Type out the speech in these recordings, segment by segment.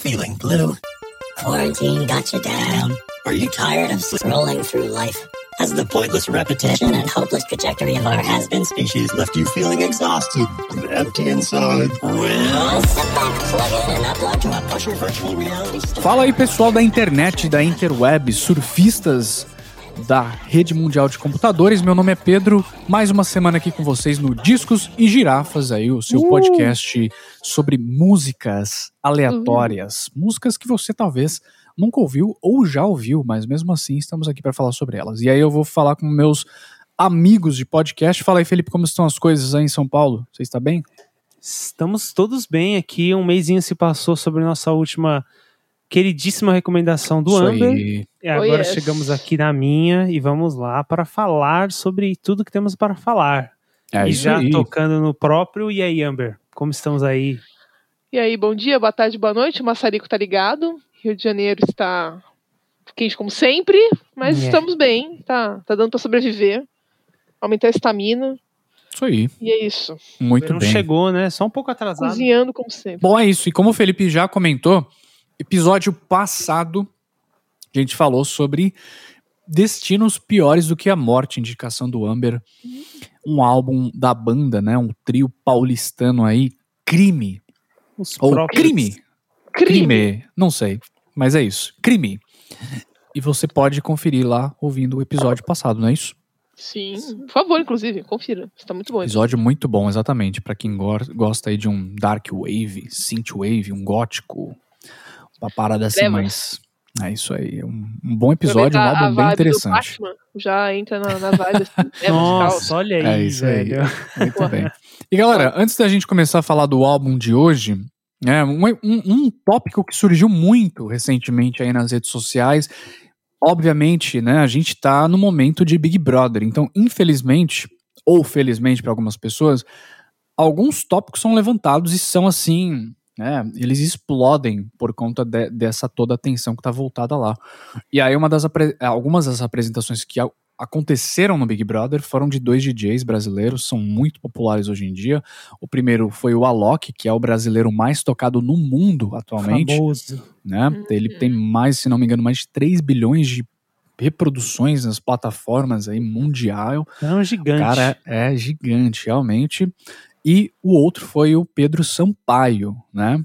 Feeling blue? Quarantine got you down? Are you tired of scrolling through life? Has the pointless repetition and hopeless trajectory of our has-been species left you feeling exhausted and empty inside? Well, sit back, plug in, and upload to a pusher virtual reality store. Fala aí, pessoal da internet, da interweb, surfistas da rede mundial de computadores. Meu nome é Pedro. Mais uma semana aqui com vocês no Discos e Girafas, aí o seu podcast sobre músicas aleatórias, músicas que você talvez nunca ouviu ou já ouviu, mas mesmo assim estamos aqui para falar sobre elas. E aí eu vou falar com meus amigos de podcast. Fala aí, Felipe, como estão as coisas aí em São Paulo? Você está bem? Estamos todos bem aqui. Um mêsinho se passou sobre nossa última queridíssima recomendação do Isso Amber. aí. E agora yes. chegamos aqui na minha e vamos lá para falar sobre tudo que temos para falar. É e já aí. tocando no próprio. E aí, Amber? Como estamos aí? E aí, bom dia, boa tarde, boa noite. O Maçarico tá ligado. Rio de Janeiro está quente como sempre, mas É. estamos bem. Tá, tá dando pra sobreviver. Aumentar a estamina. Isso aí. E é isso. Muito Não bem. chegou, né? Só um pouco atrasado. Cozinhando como sempre. Bom, é isso. E como o Felipe já comentou, episódio passado a gente falou sobre destinos piores do que a morte, indicação do Amber, um álbum da banda, né, um trio paulistano aí, Crime. Os ou próprios- Crime, Crime, não sei, mas é isso, Crime. E você pode conferir lá ouvindo o episódio passado, não é isso? Sim. Por favor, inclusive, confira. Está muito bom. Episódio muito bom, exatamente, Pra quem go- gosta aí de um dark wave, synth wave, um gótico, uma parada assim, Trevas. mas é isso aí, um, um bom episódio, um álbum bem interessante. Batman, já entra na, na vibe assim, é Nossa, olha aí, É isso aí. velho. Muito Porra. bem. E galera, antes da gente começar a falar do álbum de hoje, é, um, um- um tópico que surgiu muito recentemente aí nas redes sociais, obviamente, né, a gente tá no momento de Big Brother, então infelizmente, ou felizmente para algumas pessoas, alguns tópicos são levantados e são assim, né, eles explodem por conta de- dessa toda atenção que tá voltada lá. E aí uma das algumas das apresentações que a- aconteceram no Big Brother foram de dois DJs brasileiros, são muito populares hoje em dia. O primeiro foi o Alok, que é o brasileiro mais tocado no mundo atualmente, Famoso. né? Ele tem mais, se não me engano, mais de 3 bilhões de reproduções nas plataformas aí mundial. É um O gigante. cara é gigante, realmente. E o outro foi o Pedro Sampaio, né?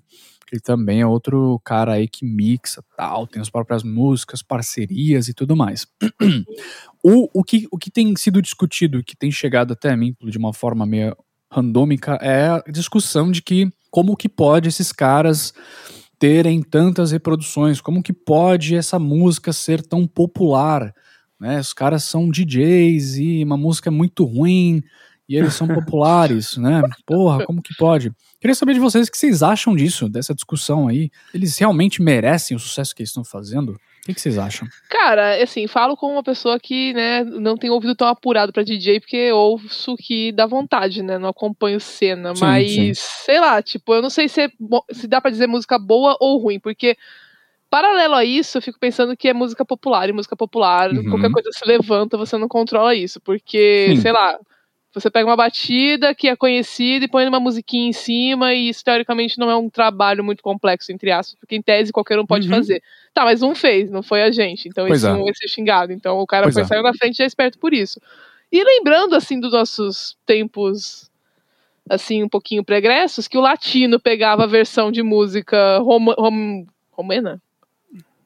Que também é outro cara aí que mixa tal, tem as próprias músicas, parcerias e tudo mais. o, o, que, o que tem sido discutido, que tem chegado até mim de uma forma meio randômica, é a discussão de que como que pode esses caras terem tantas reproduções, como que pode essa música ser tão popular, né? Os caras são DJs e uma música é muito ruim e eles são populares, né? Porra, como que pode? Queria saber de vocês o que vocês acham disso, dessa discussão aí. Eles realmente merecem o sucesso que eles estão fazendo? O que, que vocês acham? Cara, assim, falo com uma pessoa que, né, não tem ouvido tão apurado pra DJ, porque ouço que dá vontade, né? Não acompanho cena. Sim, mas, sim. sei lá, tipo, eu não sei se, é se dá pra dizer música boa ou ruim, porque. Paralelo a isso, eu fico pensando que é música popular, e música popular, Uhum. qualquer coisa se levanta, você não controla isso. Porque, Sim. sei lá, você pega uma batida que é conhecida e põe uma musiquinha em cima, e isso teoricamente não é um trabalho muito complexo, entre aspas, porque em tese qualquer um pode Uhum. fazer. Tá, mas um fez, não foi a gente. Então Pois isso é. não vai ser xingado. Então o cara Pois foi é. saiu na frente já é esperto por isso. E lembrando, assim, dos nossos tempos, assim, um pouquinho pregressos, que o latino pegava a versão de música roma, rom, romena?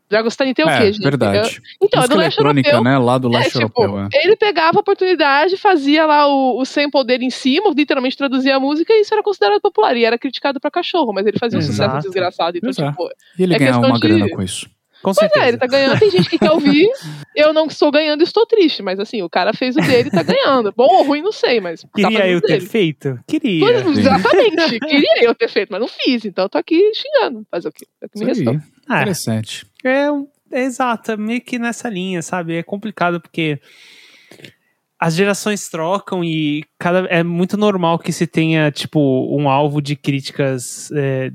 Dragostani tem o é, quê, gente? verdade. Então, é Música do leste europeu. né? Lá do É, leste tipo, europeu, é. ele pegava a oportunidade, fazia lá o, o sample dele em cima, literalmente traduzia a música e isso era considerado popular. E era criticado pra cachorro, mas ele fazia um sucesso Exato. desgraçado. Então, é. tipo, E ele é ganhava uma de- grana com isso. Com Pois certeza. é, ele tá ganhando, tem gente que quer ouvir. Eu não estou ganhando e estou triste, mas assim, o cara fez o dele e tá ganhando. Bom ou ruim, não sei, mas. tá Queria fazendo eu ter dele. feito? Queria. Pois, exatamente. Queria eu ter feito, mas não fiz. Então eu tô aqui xingando. Fazer o quê? É o que me Isso restou. aí. Ah, Interessante. É, é exato, é meio que nessa linha, sabe? É complicado porque as gerações trocam e cada, é muito normal que se tenha, tipo, um alvo de críticas é,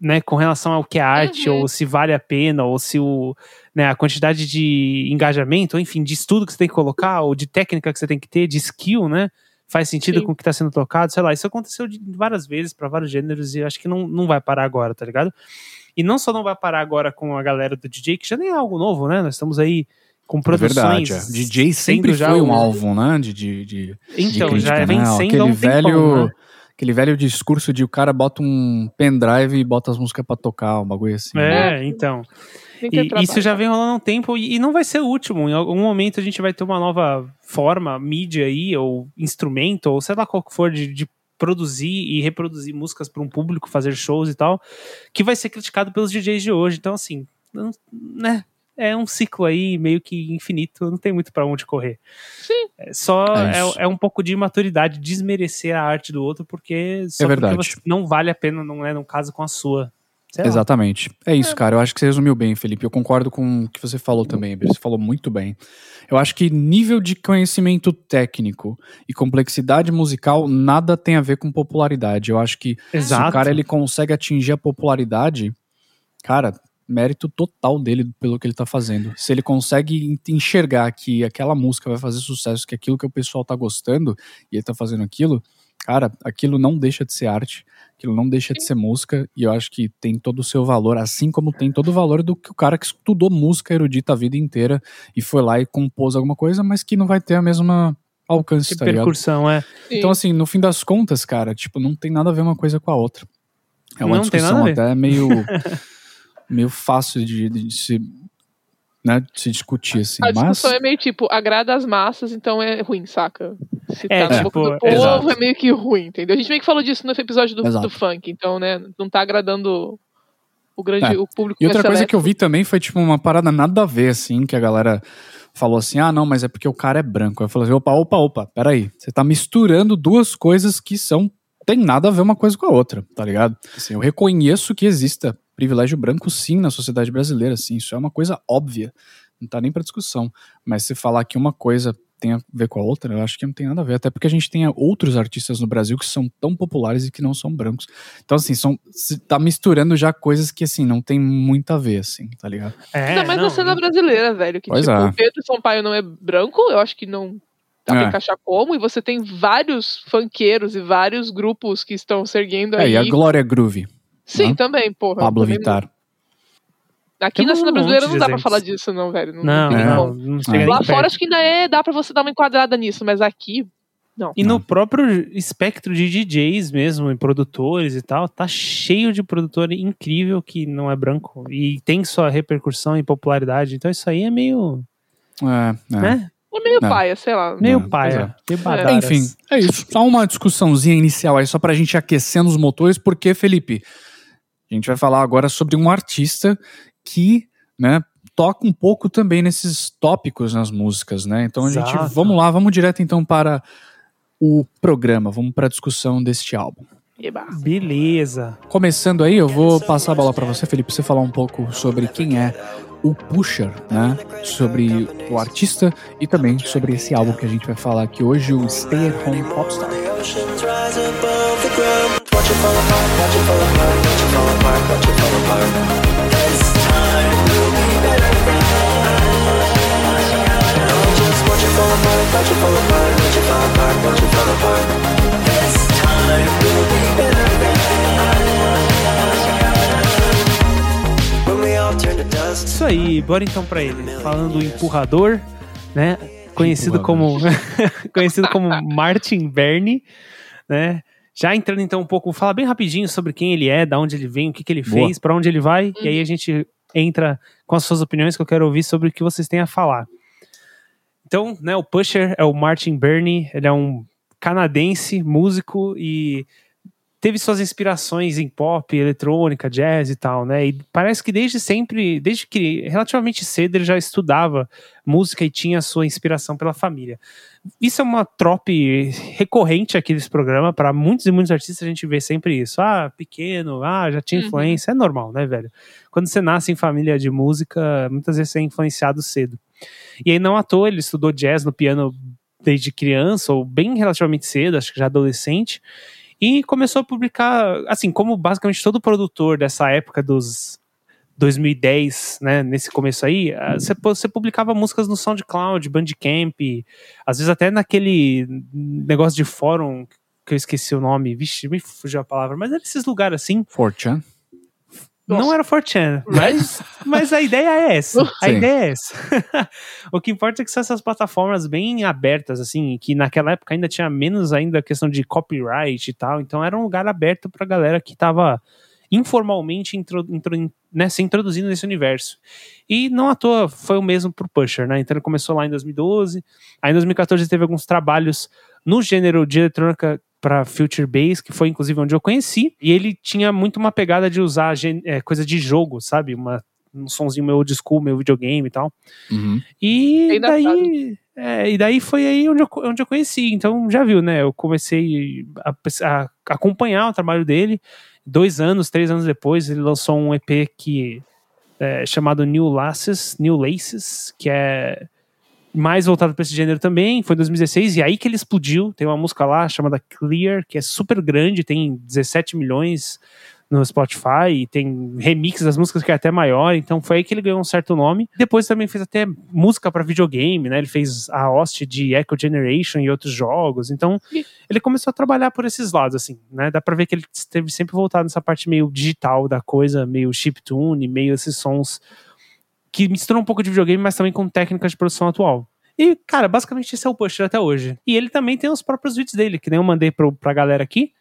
né, com relação ao que é arte, Uhum. ou se vale a pena, ou se o, né, a quantidade de engajamento, ou enfim, de estudo que você tem que colocar, ou de técnica que você tem que ter, de skill, né? Faz sentido Sim. com o que está sendo tocado, sei lá. Isso aconteceu de várias vezes para vários gêneros e acho que não, não vai parar agora, tá ligado? E não só não vai parar agora com a galera do DJ, que já nem é algo novo, né? Nós estamos aí com É produções. verdade. é. DJ sempre já foi um alvo, né? De, de, de, Então, de já crítica, vem né? sendo aquele um velho, tempão, né? Aquele velho discurso de o cara bota um pendrive e bota as músicas pra tocar, um bagulho assim. né? É, então. Que ter E isso já vem rolando há um tempo e, e não vai ser o último. Em algum momento a gente vai ter uma nova forma, mídia aí, ou instrumento, ou sei lá qual que for, de, de produzir e reproduzir músicas para um público, fazer shows e tal, que vai ser criticado pelos DJs de hoje. Então, assim, não- né? É um ciclo aí meio que infinito, não tem muito para onde correr. Sim. É só É é, é um pouco de imaturidade, desmerecer a arte do outro, porque só É porque verdade. você não vale a pena, não é no caso com a sua. Sei lá. Exatamente. É isso, cara. Eu acho que você resumiu bem, Felipe. Eu concordo com o que você falou também. Você falou muito bem. Eu acho que nível de conhecimento técnico e complexidade musical nada tem a ver com popularidade. Eu acho que se Exato. o cara ele consegue atingir a popularidade, cara, mérito total dele pelo que ele tá fazendo. Se ele consegue en- enxergar que aquela música vai fazer sucesso, que aquilo que o pessoal tá gostando e ele tá fazendo aquilo, cara, aquilo não deixa de ser arte, aquilo não deixa de ser música e eu acho que tem todo o seu valor, assim como tem todo o valor do que o cara que estudou música erudita a vida inteira e foi lá e compôs alguma coisa, mas que não vai ter a mesma alcance, tá ligado? Repercussão, é. Então, assim, no fim das contas, cara, tipo, não tem nada a ver uma coisa com a outra. É uma Não tem discussão até meio, meio fácil de, de se, né, de se discutir, assim. A Mas, discussão é meio tipo, agrada as massas, então é ruim, saca? Se É, tá no tipo, boca do povo, exato. é meio que ruim, entendeu? A gente meio que falou disso no episódio do, Exato. do funk, então, né? Não tá agradando o grande, É. o público e outra coisa que eu vi também foi, tipo, uma parada nada a ver, assim, que a galera falou assim, ah, não, mas é porque o cara é branco. Aí eu falei assim, opa, opa, opa, peraí. Você tá misturando duas coisas que são, tem nada a ver uma coisa com a outra, tá ligado? Assim, eu reconheço que exista privilégio branco, sim, na sociedade brasileira, sim. Isso é uma coisa óbvia. Não tá nem pra discussão. Mas se falar que uma coisa tem a ver com a outra, eu acho que não tem nada a ver. Até porque a gente tem outros artistas no Brasil que são tão populares e que não são brancos. Então, assim, são, se tá misturando já coisas que, assim, não tem muito a ver, assim, tá ligado? É, Ainda mais não, na cena brasileira, velho. Que, Pois tipo, é. o Pedro Sampaio não é branco, eu acho que não dá pra É. encaixar como, e você tem vários funkeiros e vários grupos que estão se erguendo É, aí. e a Glória Groove, Sim, né? também, porra. Pablo também- Vittar. Aqui Tem na um cena brasileira não dá pra falar disso, não, velho. Não, Não, tem não, como. não chega Lá perto. fora acho que ainda é, dá pra você dar uma enquadrada nisso, mas aqui, não. E Não. no próprio espectro de DJs mesmo, e produtores e tal, tá cheio de produtor incrível que não é branco e tem sua repercussão e popularidade. Então isso aí é meio, É, é. né? É meio Não. paia, sei lá. Meio Não, paia. É. Enfim, é isso. Só uma discussãozinha inicial aí, só pra gente aquecendo os motores, porque, Felipe, a gente vai falar agora sobre um artista que, né, toca um pouco também nesses tópicos nas músicas, né? Então a gente, Exato. vamos lá, vamos direto então para o programa, vamos pra discussão deste álbum. Eba. Beleza. Começando aí, eu vou passar a bola pra você, Felipe, pra você falar um pouco sobre quem é o Pusher, né? Sobre o artista e também sobre esse álbum que a gente vai falar aqui hoje, o Stay at Home Popstar. Watch it fall apart, watch it fall apart, watch it fall apart, watch it fall apart. This time will be better. Oh, just watch it fall apart, watch it fall apart, watch it fall apart, watch it fall apart. This time will be better. When we all turn to dust. Isso aí, bora então pra ele. Falando do empurrador, né? Conhecido Empurrador. como conhecido como Martin Berni, né? Já entrando então um pouco, falar bem rapidinho sobre quem ele é, da onde ele vem, o que, que ele Boa. fez, pra onde ele vai, e aí a gente entra com as suas opiniões que eu quero ouvir sobre o que vocês têm a falar. Então, né, o Pusher é o Martin Berni, ele é um canadense, músico e teve suas inspirações em pop, eletrônica, jazz e tal, né? E parece que desde sempre, desde que relativamente cedo ele já estudava música e tinha sua inspiração pela família. Isso é uma trope recorrente aqui desse programa, para muitos e muitos artistas a gente vê sempre isso. Ah, pequeno, ah, já tinha Uhum. influência, é normal, né, velho? Quando você nasce em família de música, muitas vezes você é influenciado cedo. E aí não à toa ele estudou jazz no piano desde criança, ou bem relativamente cedo, acho que já adolescente, e começou a publicar, assim, como basicamente todo produtor dessa época dos 2010, né, nesse começo aí, ah, você, você publicava músicas no SoundCloud, Bandcamp, às vezes até naquele negócio de fórum que eu esqueci o nome, vixe, me fugiu a palavra, mas era esses lugares assim, 4chan. Não era 4chan, mas, mas a ideia é essa. A Sim. ideia é essa. o que importa é que são essas plataformas bem abertas, assim, que naquela época ainda tinha menos ainda a questão de copyright e tal. Então era um lugar aberto pra galera que tava informalmente intro, intro- né, se introduzindo nesse universo. E não à toa foi o mesmo pro Pusher, né? Então ele começou lá em 2012. Aí em 2014 teve alguns trabalhos no gênero de eletrônica para Future Bass, que foi inclusive onde eu conheci. E ele tinha muito uma pegada de usar gen- é, coisa de jogo, sabe? Uma, um sonzinho meu old school, meu videogame e tal. Uhum. E Bem daí, é, e daí foi aí onde eu, onde eu conheci. Então já viu, né? Eu comecei a, a acompanhar o trabalho dele. Dois anos, três anos depois, ele lançou um EP que é chamado New Laces, New Laces, que é mais voltado para esse gênero também. Foi em 2016 e aí que ele explodiu. Tem uma música lá chamada Clear, que é super grande, tem 17 milhões no Spotify, e tem remix das músicas que é até maior, então foi aí que ele ganhou um certo nome. Depois também fez até música para videogame, né? Ele fez a host de Echo Generation e outros jogos. Então, ele começou a trabalhar por esses lados assim, né? Dá pra ver que ele esteve sempre voltado nessa parte meio digital da coisa, meio chiptune, meio esses sons que misturam um pouco de videogame, mas também com técnicas de produção atual. E, cara, basicamente esse é o Pusher até hoje. E ele também tem os próprios vídeos dele, que nem eu mandei pro, pra galera aqui.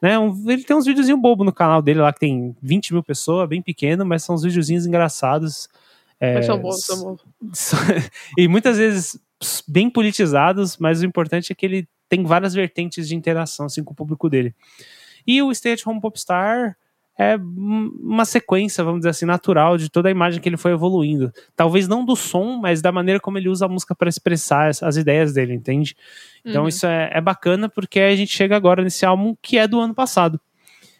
Né? Um- ele tem uns videozinhos bobo no canal dele lá, que tem 20 mil pessoas, bem pequeno, mas são uns videozinhos engraçados. É, Mas são bons, são bons. e muitas vezes bem politizados, mas o importante é que ele tem várias vertentes de interação assim, com o público dele. E o Stay at Home Popstar é um- uma sequência, vamos dizer assim, natural de toda a imagem que ele foi evoluindo. Talvez não do som, mas da maneira como ele usa a música para expressar as, as ideias dele, entende? Então Uhum. isso é, é bacana porque a gente chega agora nesse álbum que é do ano passado.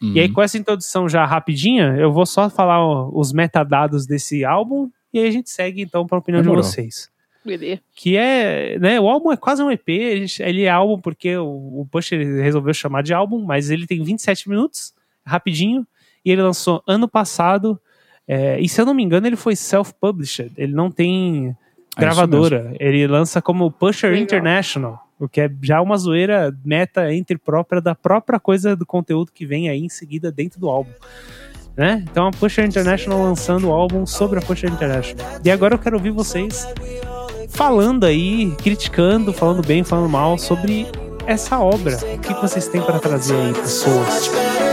E aí, Uhum. com essa introdução já rapidinha, eu vou só falar ó, os metadados desse álbum e aí a gente segue então para a opinião Demorou. de vocês. Beleza. Que é, né, o álbum é quase um EP, ele, é álbum porque o, o Push ele resolveu chamar de álbum, mas ele tem 27 minutos, rapidinho, e ele lançou ano passado, é, e se eu não me engano ele foi self-published, ele não tem É gravadora, ele lança como Pusher Legal. International, o que é já uma zoeira meta entre própria da própria coisa do conteúdo que vem aí em seguida dentro do álbum. Né? Então a Pusher International lançando o álbum sobre a Pusher International. E agora eu quero ouvir vocês falando aí, criticando, falando bem, falando mal sobre essa obra. O que vocês têm para trazer aí, pessoas?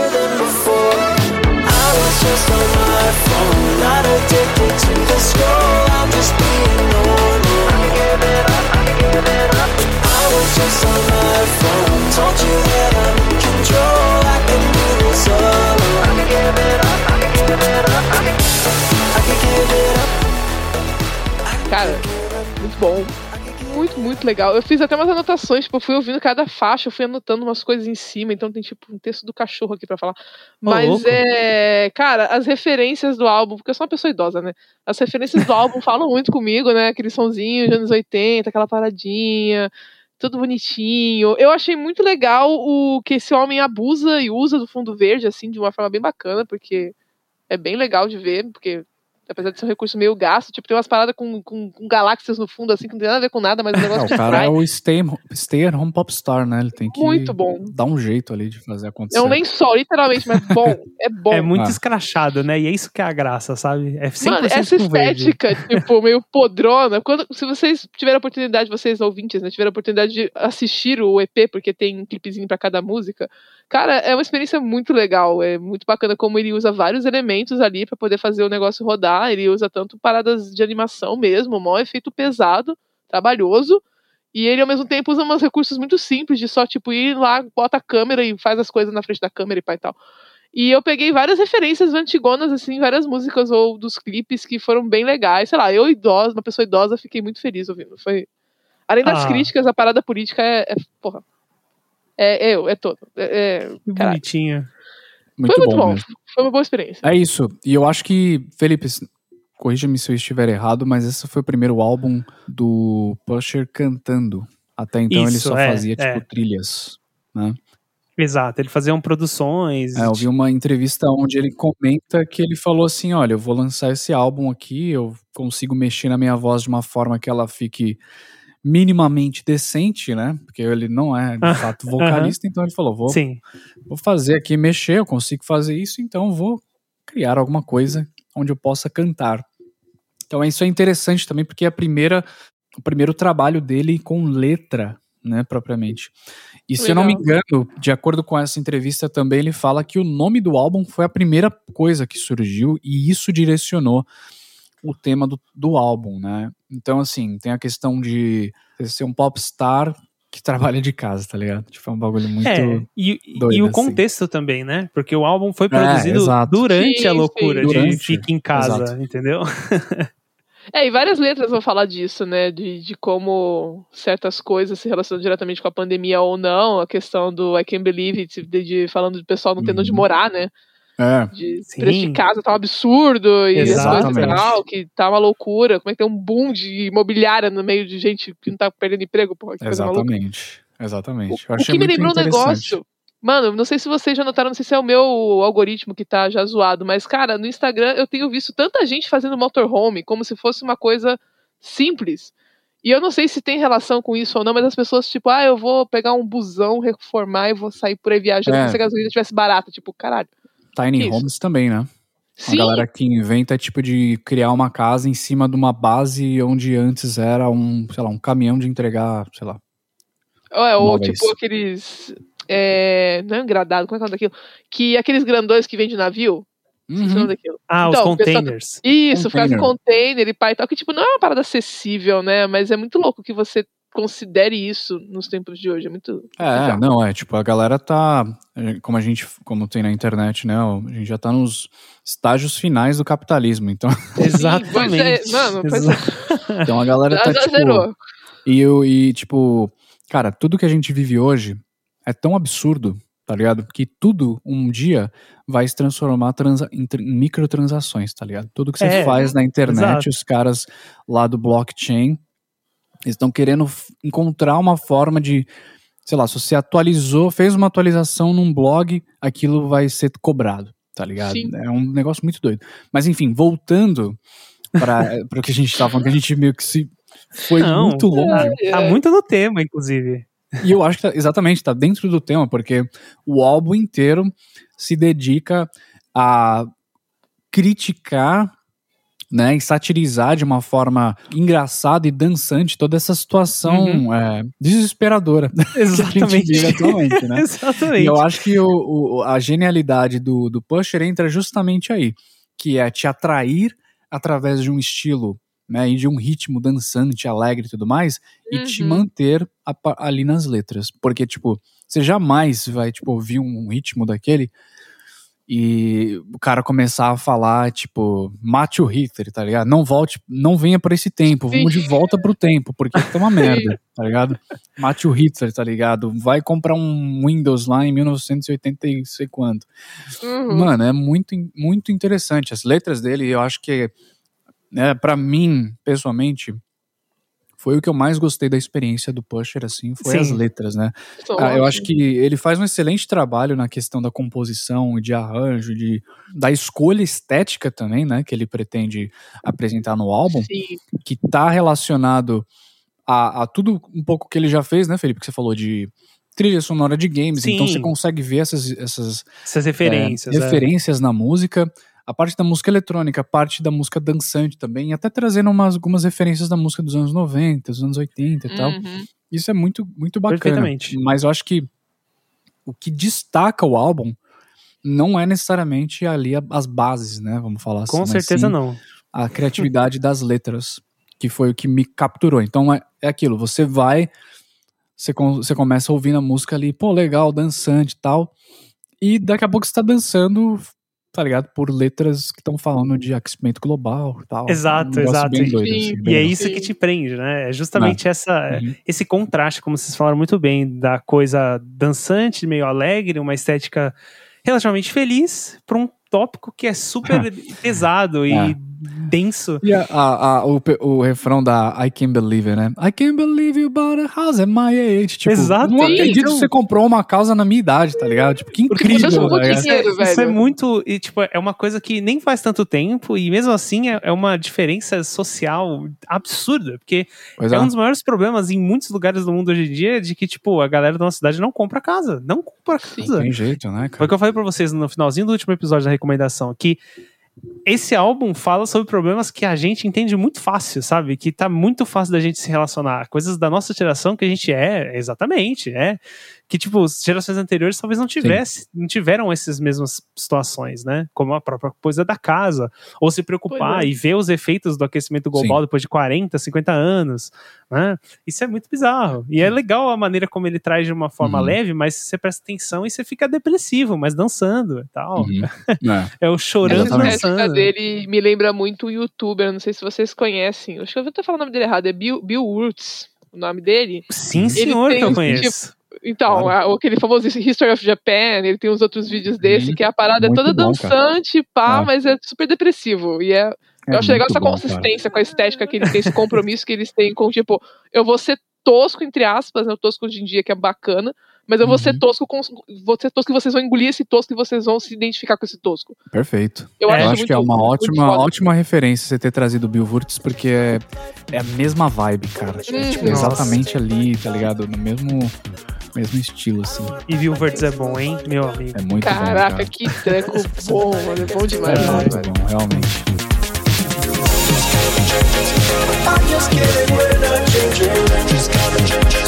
Just on my phone, not addicted to the scroll. I'm just being normal. I can give it up, I can give it up. I was just on my phone, told you that I'm in control. I can do this alone. I can give it up, I can give it up. I can, I can give it up. Cara, muito bom. Muito, muito legal. Eu fiz até umas anotações, tipo, eu fui ouvindo cada faixa, eu fui anotando umas coisas em cima, então tem tipo um texto do cachorro aqui pra falar. Mas é. Cara, as referências do álbum, porque eu sou uma pessoa idosa, né? As referências do álbum falam muito comigo, né? Aquele sonzinho dos anos 80, aquela paradinha, tudo bonitinho. Eu achei muito legal o que esse homem abusa e usa do fundo verde, assim, de uma forma bem bacana, porque é bem legal de ver, porque apesar de ser um recurso meio gasto, tipo, tem umas paradas com, com, com galáxias no fundo, assim, que não tem nada a ver com nada, mas o É, negócio o cara é o stay, stay at home popstar, né? Ele tem que Muito bom. dar um jeito ali de fazer acontecer. É um lençol, literalmente, mas bom. É bom. É muito Ah. escrachado, né? E é isso que é a graça, sabe? É 100% Mano, essa com verde. estética, tipo, meio podrona. Quando, se vocês tiverem a oportunidade, vocês ouvintes, né, tiverem a oportunidade de assistir o EP, porque tem um clipezinho pra cada música, cara, é uma experiência muito legal. É muito bacana como ele usa vários elementos ali pra poder fazer o negócio rodar. Ele usa tanto paradas de animação mesmo, mó efeito pesado, trabalhoso. E ele, ao mesmo tempo, usa uns recursos muito simples de só, tipo, ir lá, bota a câmera e faz as coisas na frente da câmera e pá e tal. E eu peguei várias referências antigonas, assim, várias músicas ou dos clipes que foram bem legais. Sei lá, eu idosa, uma pessoa idosa, fiquei muito feliz ouvindo. Foi. Além das Ah. críticas, a parada política é. é porra. É, é eu, é todo. É, é- Que Caralho. bonitinho. Muito, foi muito bom, bom. Foi uma boa experiência. É isso. E eu acho que, Felipe, corrija-me se eu estiver errado, mas esse foi o primeiro álbum do Pusher cantando. Até então ele Isso, só é, fazia, tipo, é. trilhas. Né? Exato, ele fazia produções. É, eu vi uma entrevista onde ele comenta que ele falou assim: olha, eu vou lançar esse álbum aqui, eu consigo mexer na minha voz de uma forma que ela fique minimamente decente, né? Porque ele não é, de Ah, fato, vocalista, então ele falou: vou, Sim. vou fazer aqui, mexer, eu consigo fazer isso, então vou criar alguma coisa onde eu possa cantar. Então isso é interessante também porque é a primeira, o primeiro trabalho dele com letra, né, propriamente. E se eu não me engano, de acordo com essa entrevista também, ele fala que o nome do álbum foi a primeira coisa que surgiu e isso direcionou o tema do, do álbum, né? Então, assim, tem a questão de ser um popstar que trabalha de casa, tá ligado? Tipo, é um bagulho muito. É, e, doido, e o assim. contexto também, né? Porque o álbum foi É, produzido exato. durante Sim, a sim. loucura de Durante, fique em casa, exato. entendeu? É, e várias letras vão falar disso, né? De, de como certas coisas se relacionam diretamente com a pandemia ou não. A questão do I Can't Believe It, de, de- falando do pessoal não tendo onde Uhum. morar, né? É, De preço de casa tá um absurdo e as coisas tal, que tá uma loucura. Como é que tem um boom de imobiliária no meio de gente que não tá perdendo emprego, porra? Que coisa maluca. exatamente. Exatamente. Eu O, o que me lembrou um negócio. Mano, não sei se vocês já notaram, não sei se é o meu algoritmo que tá já zoado, mas, cara, no Instagram eu tenho visto tanta gente fazendo motorhome como se fosse uma coisa simples. E eu não sei se tem relação com isso ou não, mas as pessoas, tipo, ah, eu vou pegar um busão, reformar e vou sair por aí viajando É. como se a gasolina estivesse barata. Tipo, caralho. Tiny Isso. Homes também, né? Sim, A galera que inventa, tipo, de criar uma casa em cima de uma base onde antes era um, sei lá, um caminhão de entregar, sei lá. é, ou móveis. tipo aqueles. É, não é engradado, como é que é o nome daquilo? Que aqueles grandões que vem de navio. O Uhum. nome daquilo. Ah, Então, os containers. Isso, faz Container. container e pai e tal, que tipo, não é uma parada acessível, né? Mas é muito louco que você considere isso nos tempos de hoje. É muito. É, bizarro. não, é, tipo, a galera tá, é, como a gente, como tem na internet, né, a gente já tá nos estágios finais do capitalismo, então, Exatamente. pois é, mano, pois é. Então a galera Já, tá, já tipo, zerou. e, eu, e, tipo, cara, tudo que a gente vive hoje é tão absurdo, tá ligado? Que tudo, um dia, vai se transformar transa- em, em microtransações, tá ligado? Tudo que você É, faz na internet, exato. os caras lá do blockchain, eles estão querendo encontrar uma forma de, sei lá, se você atualizou, fez uma atualização num blog, aquilo vai ser cobrado, tá ligado? Sim. É um negócio muito doido. Mas enfim, voltando para o que a gente tava falando, que a gente meio que se foi Não, muito longe. É. Tá muito no tema, inclusive. E eu acho que tá- exatamente tá dentro do tema, porque o álbum inteiro se dedica a criticar né, e satirizar de uma forma engraçada e dançante toda essa situação é, desesperadora que a gente Exatamente. vive atualmente, né? Exatamente. E eu acho que o, o- a genialidade do, do Pusher entra justamente aí, que é te atrair através de um estilo né, e de um ritmo dançante, alegre e tudo mais, e te Uhum. manter a ali nas letras. Porque, tipo, você jamais vai, tipo, ouvir um ritmo daquele e o cara começar a falar, tipo, mate o Hitler, tá ligado? Não volte, não venha por esse tempo, vamos de volta pro tempo, porque tá uma merda, tá ligado? Mate o Hitler, tá ligado? Vai comprar um Windows lá em 1980 e sei quanto. Uhum. Mano, é muito, muito interessante. As letras dele, eu acho que, né, para mim, pessoalmente, foi o que eu mais gostei da experiência do Pusher, assim, foi Sim. as letras, né? Cara, eu acho que ele faz um excelente trabalho na questão da composição e de arranjo, de, da escolha estética também, né, que ele pretende apresentar no álbum, Sim, que tá relacionado a, a tudo um pouco que ele já fez, né, Felipe, que você falou de trilha sonora de games, então Sim. você consegue ver essas, essas Essas é, referências. é. referências na música, a parte da música eletrônica, a parte da música dançante também, e até trazendo umas, algumas referências da música dos anos 90, dos anos 80 e tal. Uhum. Isso é muito, muito bacana. Perfeitamente. Mas eu acho que o que destaca o álbum não é necessariamente ali a- as bases, né? Vamos falar assim. Com mas certeza sim não. A criatividade das letras, que foi o que me capturou. Então é, é aquilo, você vai, você, com- você começa ouvindo a música ali, pô, legal, dançante e tal. E daqui a pouco você tá dançando, tá ligado? Por letras que estão falando de aquecimento global e tal. Exato, Um exato. Bem doido, Sim. assim, E é isso que te prende, né? É justamente essa, Uhum. esse contraste, como vocês falaram muito bem, da coisa dançante, meio alegre, uma estética relativamente feliz, para um tópico que é super pesado É. e denso. E a, a- a- o, o refrão da I can't believe it, né? I can't believe you bought a house at my age. Tipo, Exato. não acredito Então- que você comprou uma casa na minha idade, tá ligado? Tipo, que Porque incrível, você tá dinheiro, Isso é velho. muito. E, tipo, é uma coisa que nem faz tanto tempo, e mesmo assim é, é uma diferença social absurda. Porque é é. um dos maiores problemas em muitos lugares do mundo hoje em dia de que, tipo, a galera da nossa cidade não compra casa. Não compra casa. Tem jeito, né, Foi o cara? que eu falei pra vocês no finalzinho do último episódio da recomendação, que esse álbum fala sobre problemas que a gente entende muito fácil, sabe? Que tá muito fácil da gente se relacionar. Coisas da nossa geração que a gente é, exatamente, é. Que, tipo, gerações anteriores talvez não tivesse, não tiveram essas mesmas situações, né? Como a própria coisa da casa. Ou se preocupar é. e ver os efeitos do aquecimento global depois de 40, 50 anos, né? Isso é muito bizarro. E é legal a maneira como ele traz de uma forma Uhum. leve, mas você presta atenção e você fica depressivo, mas dançando e tal. Uhum. É. É o chorando Exatamente. dançando. dele me lembra muito um youtuber, não sei se vocês conhecem. Acho que eu vou até falar o nome dele errado, é Bill, Bill Wurtz, o nome dele. Sim, senhor, tem que eu conheço. Então, Claro. aquele famoso History of Japan, ele tem uns outros vídeos desse, Uhum. que a parada é toda bom, cara. dançante, pá, É. mas é super depressivo. E é, É eu acho legal essa bom, cara. consistência com a estética que eles têm, esse compromisso que eles têm com, tipo, eu vou ser tosco, entre aspas, né? O tosco hoje em dia, que é bacana, mas eu vou ser Uhum. tosco com. Vou ser tosco e vocês vão engolir esse tosco e vocês vão se identificar com esse tosco. Perfeito. Eu Eu acho acho muito- que é uma muito ótima, ótima referência você ter trazido o Bill Wurtz, porque é, é a mesma vibe, cara. É, Uhum. tipo, exatamente ali, tá ligado? No mesmo, mesmo estilo, assim. E Vilverts é bom, hein, meu amigo? É muito bom, Caraca, cara. que treco bom, mano. É bom demais. É muito bom, realmente. I'm just kidding, we're not changing. Just gonna try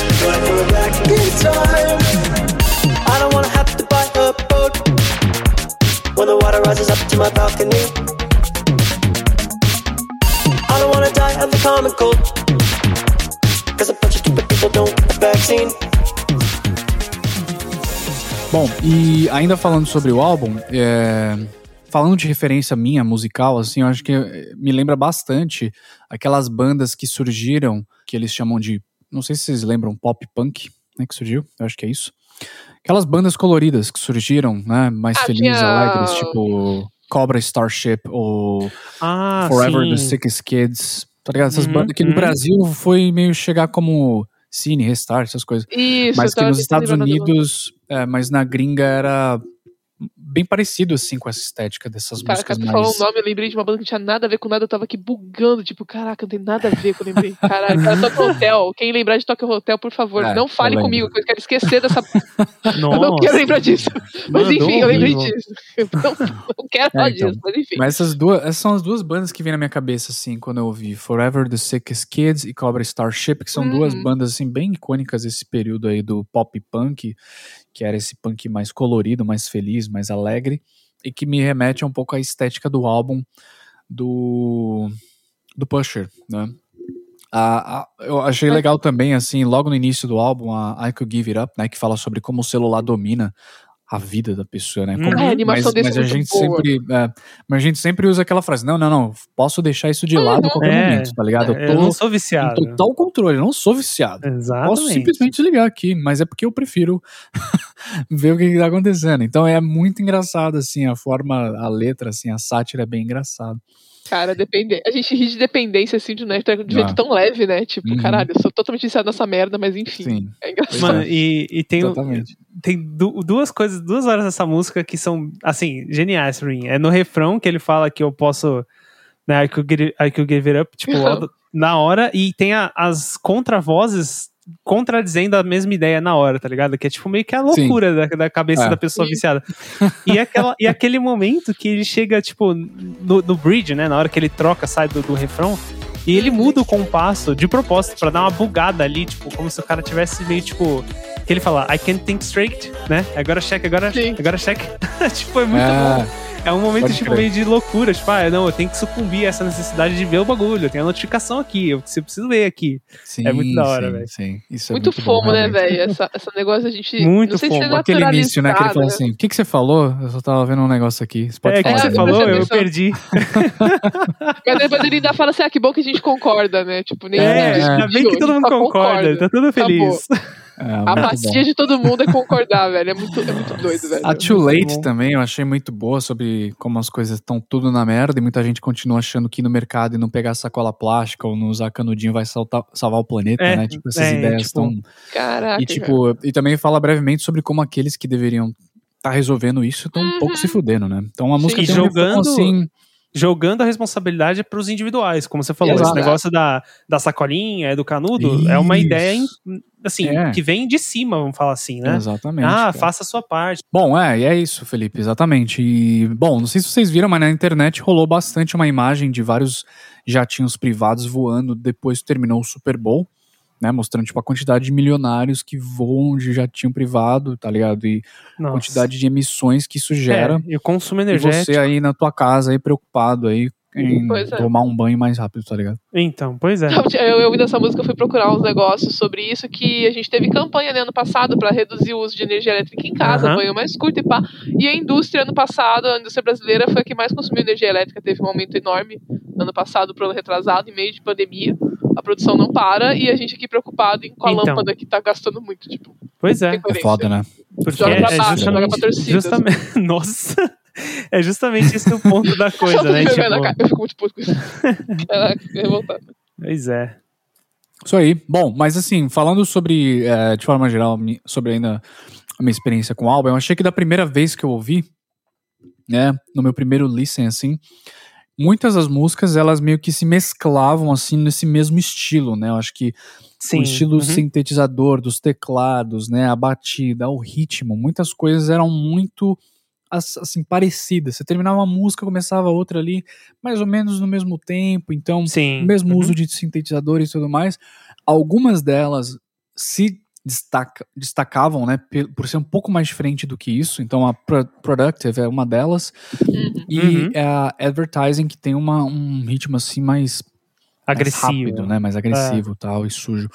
Bom, e ainda falando sobre o álbum, é, falando de referência minha musical, assim, eu acho que me lembra bastante aquelas bandas que surgiram, que eles chamam de, não sei se vocês lembram, pop punk, né, que surgiu, eu acho que é isso. Aquelas bandas coloridas que surgiram, né, mais Ah, felizes, tinha- alegres, tipo Cobra Starship ou Ah, Forever sim. the Sickest Kids, tá ligado? Essas Uhum, bandas que no uhum. Brasil foi meio chegar como Cine, Restart, essas coisas. Isso, Mas que nos Estados Unidos, é, mas na gringa era bem parecido assim com essa estética dessas Cara, músicas cara, tu falou mais. o nome, eu lembrei de uma banda que não tinha nada a ver com nada, eu tava aqui bugando, tipo, caraca, não tem nada a ver com eu lembrei. Caralho, cara, Tokyo Hotel. Quem lembrar de Tokyo Hotel, por favor, É, não fale eu comigo, que eu quero esquecer dessa. Eu não Nossa. quero lembrar disso. Mas Mandou enfim, eu lembrei horrível. disso. Eu não, não quero falar então. disso, mas enfim. Mas essas duas, essas são as duas bandas que vêm na minha cabeça assim quando eu ouvi Forever the Sickest Kids e Cobra Starship, que são duas Uhum. bandas assim bem icônicas desse período aí do pop punk, que era esse punk mais colorido, mais feliz, mais alegre e que me remete um pouco à estética do álbum do do Pusher, né? A- a- eu achei legal também, assim, logo no início do álbum, a I Could Give It Up, né, que fala sobre como o celular domina a vida da pessoa, né? Uhum. Como- É, a animação mas, desse mas é a gente boa. sempre, é, mas a gente sempre usa aquela frase, não, não, não, posso deixar isso de lado a qualquer É, momento, tá ligado? Eu Eu não tô sou em viciado. total controle, eu não sou viciado. Posso Exatamente. simplesmente desligar aqui, mas é porque eu prefiro ver o que, que tá acontecendo. Então é muito engraçado, assim, a forma, a letra, assim, a sátira é bem engraçada. Cara, depende... a gente ri de dependência, assim, de, né, de um jeito Ah. tão leve, né? Tipo, Uhum. caralho, eu sou totalmente viciado nessa merda, mas enfim. Sim, É engraçado. Mano, é. e, e tem, o-. tem du- duas coisas, duas horas dessa música que são, assim, geniais pra mim. É no refrão que ele fala que eu posso. Né, I, could it, I could give it up, tipo, Uhum. na hora, e tem a- as contravozes contradizendo a mesma ideia na hora, tá ligado? Que é tipo meio que a loucura da, da cabeça É. da pessoa viciada. E, aquela, e aquele momento que ele chega, tipo, no, no bridge, né? Na hora que ele troca, sai do, do refrão. E ele muda o compasso de propósito pra dar uma bugada ali, tipo, como se o cara tivesse meio tipo. Que ele fala, I can't think straight, né? Agora check, agora, Sim. agora check. tipo, é muito É, bom. É um momento, pode tipo, crer. meio de loucura. Tipo, ah, não, eu tenho que sucumbir a essa necessidade de ver o bagulho. Tem a notificação aqui, eu preciso, ver aqui. sim, É muito da hora, velho. Sim, isso é muito, muito bom, fomo, né, realmente. velho? Essa, essa negócio a gente. Muito não sei se é fomo. Aquele início, né? Que ele falou assim: o que, que você falou? Eu só tava vendo um negócio aqui. Você pode é, o que falar. você É, né? falou? Eu perdi. Mas depois ele ainda fala assim: ah, que bom que a gente concorda, né? Tipo, nem É, ainda bem que todo mundo só concorda, tá tudo Acabou. É, A apatia bom. de todo mundo é concordar, velho. É muito, é muito doido, velho. A Too Muito Late bom. também eu achei muito boa sobre como as coisas estão tudo na merda e muita gente continua achando que ir no mercado e não pegar sacola plástica ou não usar canudinho vai saltar- salvar o planeta, É, né? Tipo, essas é, ideias tipo, estão. Caraca. E tipo, e também fala brevemente sobre como aqueles que deveriam estar resolvendo isso estão um pouco se fudendo, né? Então a música E tem um refrão jogando- assim. Jogando a responsabilidade pros individuais, como você falou. Exato. Esse negócio da, da sacolinha, do canudo, é uma Isso. ideia, assim, É. que vem de cima, vamos falar assim, né? Exatamente. Ah, cara. faça a sua parte. Bom, é, e é isso, Felipe, exatamente. E, bom, não sei se vocês viram, mas na internet rolou bastante uma imagem de vários jatinhos privados voando depois que terminou o Super Bowl, né? Mostrando, tipo, a quantidade de milionários que voam de jatinho privado, tá ligado? E a Nossa. quantidade de emissões que isso gera. É, e o consumo e energético. você aí na tua casa aí preocupado aí em Pois é. tomar um banho mais rápido, tá ligado? Então, pois é. Eu, eu ouvi dessa música, eu fui procurar uns negócios sobre isso, que a gente teve campanha né, ano passado para reduzir o uso de energia elétrica em casa, Aham. banho mais curto e pá. E a indústria, ano passado, a indústria brasileira foi a que mais consumiu energia elétrica, teve um aumento enorme ano passado pro ano retrasado, em meio de pandemia. A produção não para e a gente aqui preocupado em, com a Então. lâmpada que tá gastando muito, tipo, Pois é. É foda, né? Porque Joga é, pra é baixo, justamente, joga pra torcida. justamente- Nossa. É justamente esse o ponto da coisa, Eu né? a cara, Tipo, eu fico muito puto com isso. Pois é. Isso aí. Bom, mas assim, falando sobre, eh, de forma geral, sobre ainda a minha experiência com o álbum, eu achei que da primeira vez que eu ouvi, né, no meu primeiro listen, assim, muitas das músicas, elas meio que se mesclavam, assim, nesse mesmo estilo, né, eu acho que Sim. o estilo uhum. sintetizador dos teclados, né, a batida, o ritmo, muitas coisas eram muito as- assim parecidas. Você terminava uma música, começava outra ali, mais ou menos no mesmo tempo, então Sim. o mesmo uhum. uso de sintetizadores e tudo mais. Algumas delas se destaca- destacavam, né, por ser um pouco mais diferente do que isso. Então a Pro- Productive é uma delas Uhum. e Uhum. a Advertising que tem uma, um ritmo assim mais mais Agressivo. rápido, né? Mais agressivo tal, e sujo.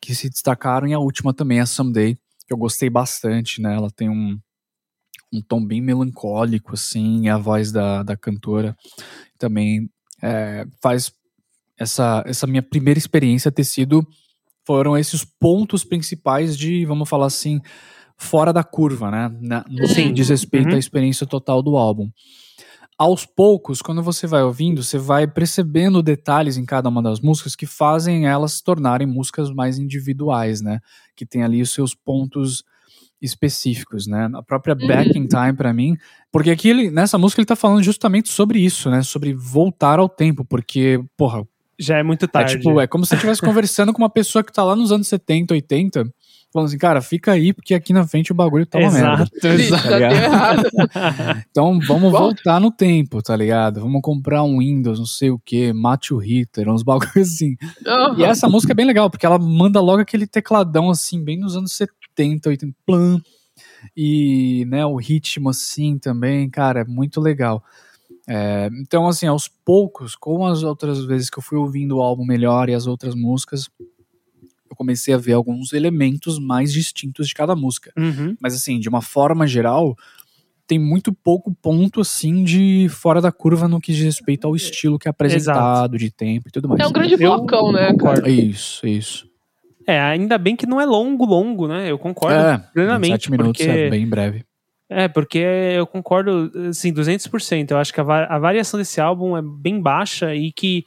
Que se destacaram. E a última também, a Someday, que eu gostei bastante, né? Ela tem um, um tom bem melancólico, assim, e a voz da, da cantora também é, faz essa, essa minha primeira experiência ter sido. Foram esses pontos principais de, vamos falar assim, fora da curva, né? Na, no Sim. que diz respeito Uhum. à experiência total do álbum aos poucos, quando você vai ouvindo, você vai percebendo detalhes em cada uma das músicas que fazem elas se tornarem músicas mais individuais, né? Que tem ali os seus pontos específicos, né? A própria Back in Time pra mim, porque aqui ele, nessa música ele tá falando justamente sobre isso, né? Sobre voltar ao tempo, porque, porra, Já é muito é tarde. tipo, é como se você estivesse conversando com uma pessoa que tá lá nos anos 70, 80, falando assim, cara, fica aí porque aqui na frente o bagulho tá uma merda. Exato, Ixi, exato. deu errado. Então vamos Volta. voltar no tempo, tá ligado? Vamos comprar um Windows, não sei o que, mate o Hitler, uns bagulhos assim. Aham. E essa música é bem legal, porque ela manda logo aquele tecladão assim, bem nos anos 70, 80, plan. E, né, o ritmo assim também, cara, é muito legal. É, então, assim, aos poucos, como as outras vezes que eu fui ouvindo o álbum melhor e as outras músicas, eu comecei a ver alguns elementos mais distintos de cada música. Uhum. Mas assim, de uma forma geral, tem muito pouco ponto assim de fora da curva no que diz respeito ao estilo que é apresentado, de tempo e tudo mais. É um grande Eu blocão, né, cara? É Isso, isso. É, ainda bem que não é longo, longo, né? Eu concordo É, plenamente. 27 minutos porque... é bem breve. É, porque eu concordo, assim, 200%. Eu acho que a, a variação desse álbum é bem baixa e que.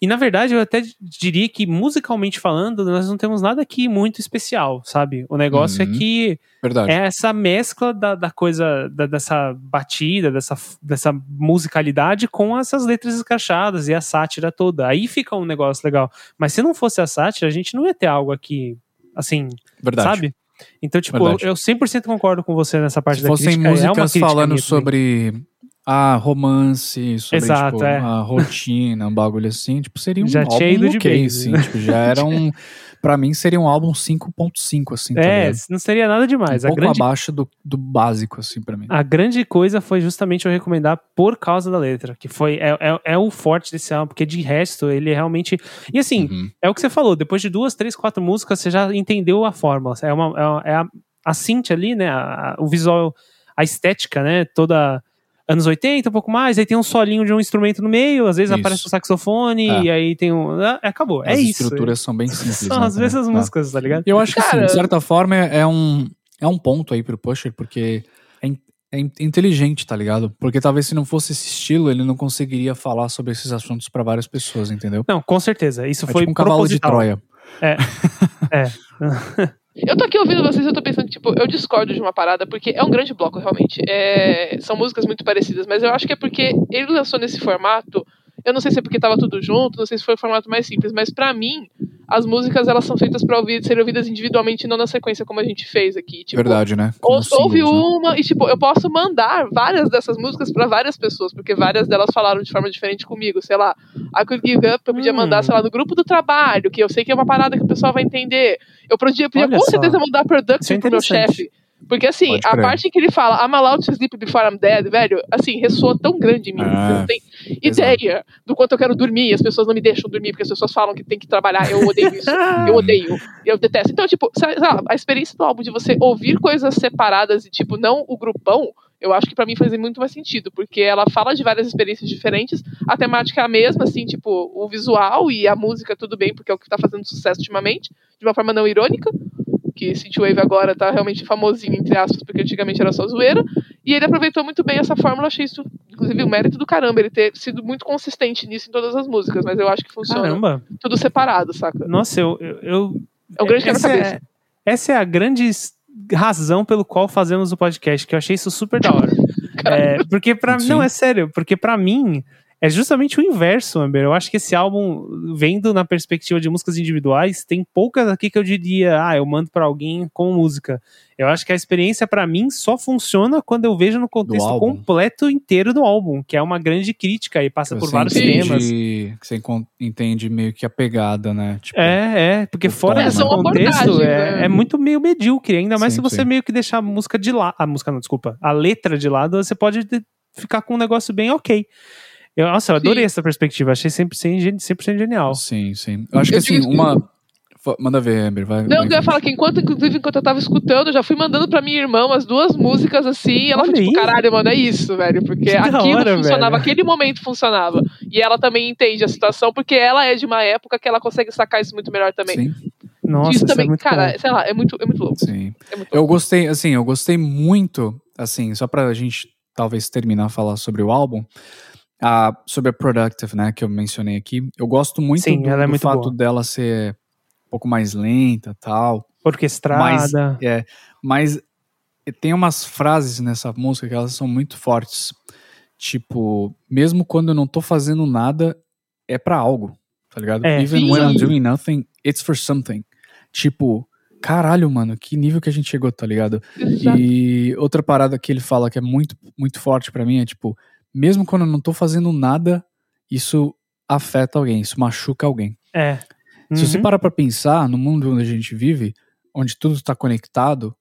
E na verdade, eu até diria que, musicalmente falando, nós não temos nada aqui muito especial, sabe? O negócio Uhum. é que Verdade. é essa mescla da, da coisa, da- dessa batida, dessa, dessa musicalidade com essas letras escrachadas e a sátira toda. Aí fica um negócio legal. Mas se não fosse a sátira, a gente não ia ter algo aqui, assim, Verdade. sabe? Então, tipo, eu, Verdade. eu 100% concordo com você nessa parte Se da fossem crítica. é uma músicas crítica falando sobre a romance, sobre Exato, tipo, é. a rotina, um bagulho assim, tipo, seria um Já álbum tinha ido de base. assim, tipo, já era um, pra mim seria um álbum 5.5, assim, tá É, não seria nada demais. um a, pouco grande, abaixo do, do básico, assim, pra mim. a grande coisa foi justamente eu recomendar por causa da letra, que foi é, é, é o forte desse álbum, porque de resto ele é realmente. E assim, Uhum. é o que você falou, depois de duas, três, quatro músicas, você já entendeu a fórmula. É, uma, é, uma- é a, a synth ali, né? a- a- o visual, a estética, né? Toda anos 80, um pouco mais, aí tem um solinho de um instrumento no meio, às vezes Isso. aparece um saxofone, É. e aí tem um. ah, Acabou. é As isso. estruturas são bem simples. São né, as mesmas Tá. músicas, tá ligado? Eu acho que, assim, Cara- de certa forma, é é um, é um ponto aí pro Pusher, porque é, in- é in- inteligente, tá ligado? Porque talvez se não fosse esse estilo, ele não conseguiria falar sobre esses assuntos pra várias pessoas, entendeu? Não, com certeza. Isso É foi tipo um cavalo de proposital. Troia. É. Eu tô aqui ouvindo vocês eu tô pensando, tipo, eu discordo de uma parada, porque é um grande bloco, realmente. É, São músicas muito parecidas, mas eu acho que é porque ele lançou nesse formato. Eu não sei se é porque tava tudo junto, não sei se foi o formato mais simples, mas pra mim, as músicas elas são feitas pra ouvir, serem ouvidas individualmente e não na sequência, como a gente fez aqui. Tipo, Verdade, né? ou- singles, né? uma, e tipo, eu posso mandar várias dessas músicas pra várias pessoas, porque várias delas falaram de forma diferente comigo. Sei lá, I Could Give Up, eu podia Hum. mandar, sei lá, no grupo do trabalho, que eu sei que é uma parada que o pessoal vai entender. Eu podia, podia Olha com só. certeza mandar Isso é Production pro meu chefe. Porque assim, a parte em que ele fala I'm allowed to sleep before I'm dead, velho, assim, ressoa tão grande em mim. É, Você não tem exato. ideia do quanto eu quero dormir. As pessoas não me deixam dormir, porque as pessoas falam que tem que trabalhar. Eu odeio isso. Eu odeio. Eu detesto. Então, tipo, lá, a experiência do álbum de você ouvir coisas separadas e, tipo, não o grupão, eu acho que pra mim faz muito mais sentido, porque ela fala de várias experiências diferentes, a temática é a mesma, assim, tipo, o visual e a música tudo bem, porque é o que tá fazendo sucesso ultimamente, de uma forma não irônica, que Synthwave agora tá realmente famosinho, entre aspas, porque antigamente era só zoeira, e ele aproveitou muito bem essa fórmula, achei isso, inclusive, o mérito do caramba, ele ter sido muito consistente nisso em todas as músicas, mas eu acho que funciona Caramba. tudo separado, saca? Nossa, eu. eu, eu- É um grande essa, quebra-cabeça. é, essa é a grande razão pelo qual fazemos o podcast, que eu achei isso super da hora. É, porque Sim. Não, é sério, porque pra mim. É justamente o inverso, Amber. Eu acho que esse álbum, vendo na perspectiva de músicas individuais, tem poucas aqui que eu diria, ah, eu mando pra alguém com música. Eu acho que a experiência pra mim só funciona quando eu vejo no contexto completo inteiro do álbum, que é uma grande crítica e passa por vários entende- temas. Que você entende meio que a pegada, né? Tipo, É, é, porque fora desse né? Contexto é, né? é muito meio medíocre, ainda mais Sim, se você sim. meio que deixar a música de lado, a música não, desculpa, a letra de lado, você pode de- ficar com um negócio bem ok. Eu, nossa, eu adorei Sim. essa perspectiva, achei 100%, gen- 100% genial. Sim, sim. Eu acho que Eu assim, uma. Manda ver, Amber. Vai, Não, vai eu ia falar que enquanto, inclusive, enquanto eu tava escutando, eu já fui mandando pra minha irmã umas duas músicas assim, e ela Olha foi tipo, caralho, mano, é isso, velho. Porque Que aquilo hora, funcionava, velho. aquele momento funcionava. E ela também entende a situação, porque ela é de uma época que ela consegue sacar isso muito melhor também. Sim, Nossa, isso isso também, é muito cara, bom. sei lá, é muito, é muito louco. sim. É muito Eu louco. gostei, assim, eu gostei muito, assim, só pra gente talvez terminar a falar sobre o álbum, a, sobre a Productive, né, que eu mencionei aqui. Eu gosto muito Sim, do, ela é do muito fato boa. dela ser um pouco mais lenta tal. Orquestrada. É, mas tem umas frases nessa música que elas são muito fortes. Tipo, mesmo quando eu não tô fazendo nada, é pra algo, tá ligado? É. Even when I'm Sim. doing nothing, it's for something. Tipo, caralho, mano, que nível que a gente chegou, tá ligado? Exato. E outra parada que ele fala que é muito, muito forte pra mim é tipo, mesmo quando eu não tô fazendo nada, isso afeta alguém, isso machuca alguém. É. Se você Uhum. parar pra pensar, no mundo onde a gente vive, onde tudo está conectado,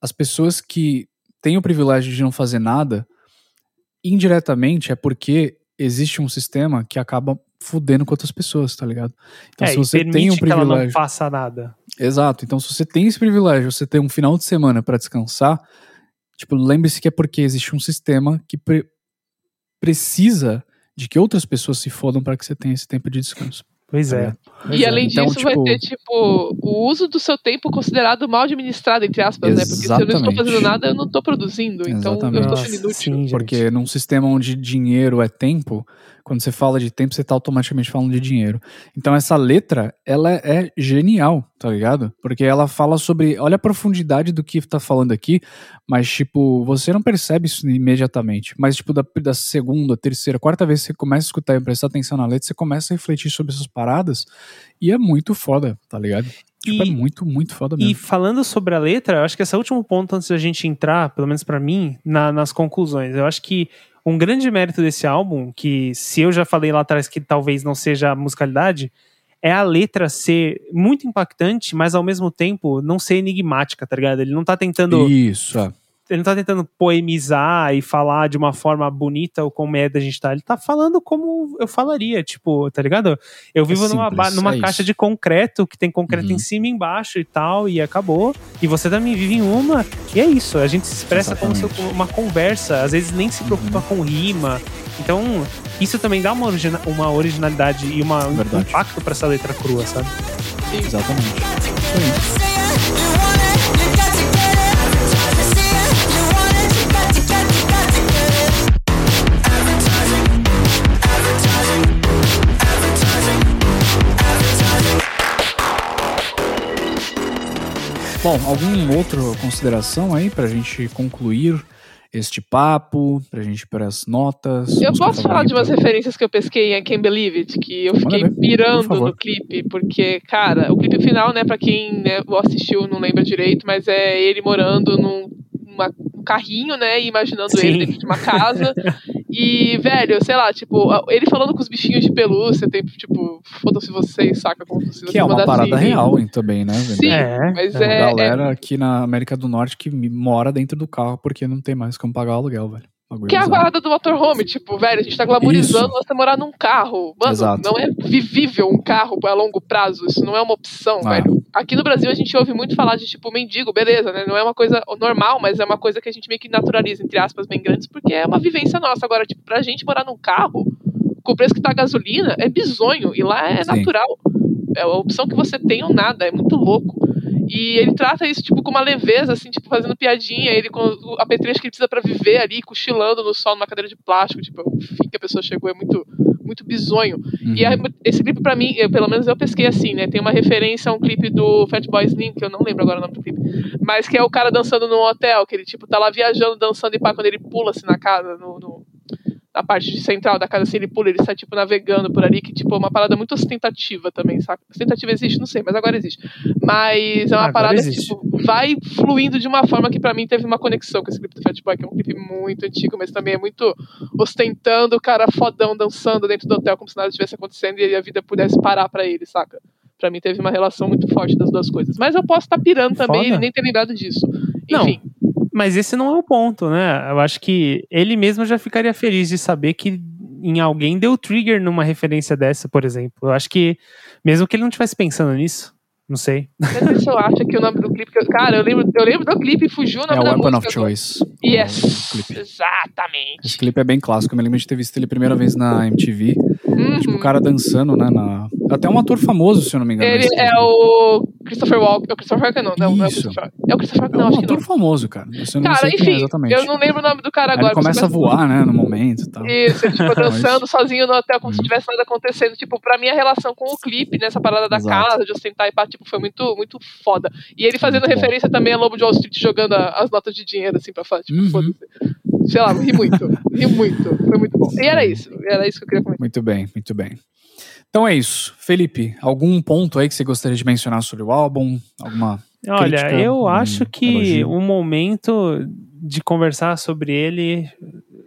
as pessoas que têm o privilégio de não fazer nada, indiretamente é porque existe um sistema que acaba fudendo com outras pessoas, tá ligado? Então, É, se você tem um que ela não privilégio. faça nada. Exato. Então, se você tem esse privilégio, você tem um final de semana pra descansar, tipo, lembre-se que é porque existe um sistema que pre- precisa de que outras pessoas se fodam pra que você tenha esse tempo de descanso. Pois é. Pois E é. além Então, disso, vai tipo- ter, tipo, o uso do seu tempo considerado mal administrado, entre aspas, né? Porque se eu não estou Exatamente. fazendo nada, eu não estou produzindo. Então eu Exatamente. estou sendo inútil. sim. Porque num sistema onde dinheiro é tempo, quando você fala de tempo, você tá automaticamente falando de dinheiro. Então essa letra, ela é genial, tá ligado? Porque ela fala sobre, olha a profundidade do que tá falando aqui, mas tipo, você não percebe isso imediatamente. Mas tipo, da, da segunda, terceira, quarta vez que você começa a escutar e prestar atenção na letra, você começa a refletir sobre essas paradas e é muito foda, tá ligado? Tipo, é E- muito, muito foda E mesmo. falando sobre a letra, eu acho que esse é o último ponto antes da gente entrar, pelo menos pra mim, na- nas conclusões. Eu acho que um grande mérito desse álbum, que se eu já falei lá atrás que talvez não seja a musicalidade, é a letra ser muito impactante, mas ao mesmo tempo não ser enigmática, tá ligado? Ele não tá tentando Isso, é. Ele não tá tentando poemizar e falar de uma forma bonita ou como é da gente tá. Ele tá falando como eu falaria, tipo, tá ligado? Eu vivo numa, simples, ba- numa é caixa de concreto, que tem concreto Uhum. em cima e embaixo e tal, e acabou. E você também vive em uma, e é isso. A gente se expressa como se Exatamente. Uhum. uma conversa, às vezes nem se preocupa com rima. Então, isso também dá uma, origina- uma originalidade e uma, um impacto pra essa letra crua, sabe? Exatamente. Isso aí. Bom, alguma outra consideração aí pra gente concluir este papo, pra gente ir para as notas? Eu posso falar de umas favorita? referências que eu pesquei em Can't Believe It, que eu fiquei ver, pirando no clipe, porque, cara, o clipe final, né, pra quem né, assistiu não lembra direito, mas é ele morando num numa- um carrinho, né, e imaginando Sim. ele dentro de uma casa. e, velho, sei lá, tipo, ele falando com os bichinhos de pelúcia, tem, tipo, foda-se vocês, saca? Como se Que é uma parada real hein, também, né? Sim, É, mas Tem uma é, é galera aqui na América do Norte que mora dentro do carro porque não tem mais como pagar o aluguel, velho. Que é a parada do motorhome, tipo, velho, a gente tá glamorizando Isso. você morar num carro. Mano, Exato. não é vivível um carro a longo prazo, isso não é uma opção, Ah. velho. Aqui no Brasil a gente ouve muito falar de, tipo, mendigo, beleza, né? Não é uma coisa normal, mas é uma coisa que a gente meio que naturaliza, entre aspas, bem grandes, porque é uma vivência nossa. Agora, tipo, pra gente morar num carro, com o preço que tá a gasolina, é bizonho, e lá é Sim. natural. É a opção que você tem ou nada, é muito louco. E ele trata isso, tipo, com uma leveza, assim, tipo, fazendo piadinha, ele com o apetrecho que ele precisa pra viver ali, cochilando no sol numa cadeira de plástico, tipo, o fim que a pessoa chegou é muito, muito bizonho. Uhum. E aí, esse clipe, pra mim, eu, pelo menos eu pesquei assim, né? Tem uma referência a um clipe do Fatboy Slim, que eu não lembro agora o nome do clipe, mas que é o cara dançando num hotel, que ele, tipo, tá lá viajando, dançando, e pá, quando ele pula, assim, na casa, no, no- na parte de central da casa, assim, ele pula, ele sai, tipo, navegando por ali, que, tipo, é uma parada muito ostentativa também, saca? Ostentativa existe? Não sei, mas agora existe. Mas é uma parada que, existe. tipo, vai fluindo de uma forma que pra mim teve uma conexão com esse clipe do Fatboy, que é um clipe muito antigo, mas também é muito ostentando o cara fodão dançando dentro do hotel como se nada estivesse acontecendo e a vida pudesse parar pra ele, saca? Pra mim teve uma relação muito forte das duas coisas. Mas eu posso estar pirando também Foda. e nem ter lembrado disso. Não. Mas esse não é o ponto, né? Eu acho que ele mesmo já ficaria feliz de saber que em alguém deu trigger numa referência dessa, por exemplo. Eu acho que, mesmo que ele não estivesse pensando nisso, não sei. Mas eu acho que o nome do clipe. que eu- Cara, eu lembro, eu lembro do clipe e fugiu o É nome o da Weapon música. of Choice. Yes, o exatamente. Esse clipe é bem clássico. Eu me lembro de ter visto ele a primeira vez na MTV. Uhum. Tipo, o cara dançando, né? Na... Até um ator famoso, se eu não me engano. Ele é clipe. o Christopher Walken. É o Christopher Walken, não. Não, não é o. Christopher É o Christopher É Walken, não, um acho que não. ator famoso, cara. Eu não Cara, sei é enfim, exatamente. eu não lembro o nome do cara Aí agora. ele começa a voar, né? No momento e tal. Isso, ele, tipo, dançando sozinho no hotel, como se Uhum. tivesse nada acontecendo. Tipo, pra mim a relação com o clipe, nessa parada da Exato. casa, de ostentar e pá, tipo, foi muito, muito foda. E ele fazendo Muito bom. referência também a Lobo de Wall Street jogando a- as notas de dinheiro, assim, pra falar, tipo, Uhum. foda-se. Sei lá, ri muito, ri muito. Foi muito bom. E era isso, era isso que eu queria comentar. Muito bem, muito bem. Então é isso. Felipe, algum ponto aí que você gostaria de mencionar sobre o álbum? Alguma. Olha, Crítica, eu um acho que o momento de conversar sobre ele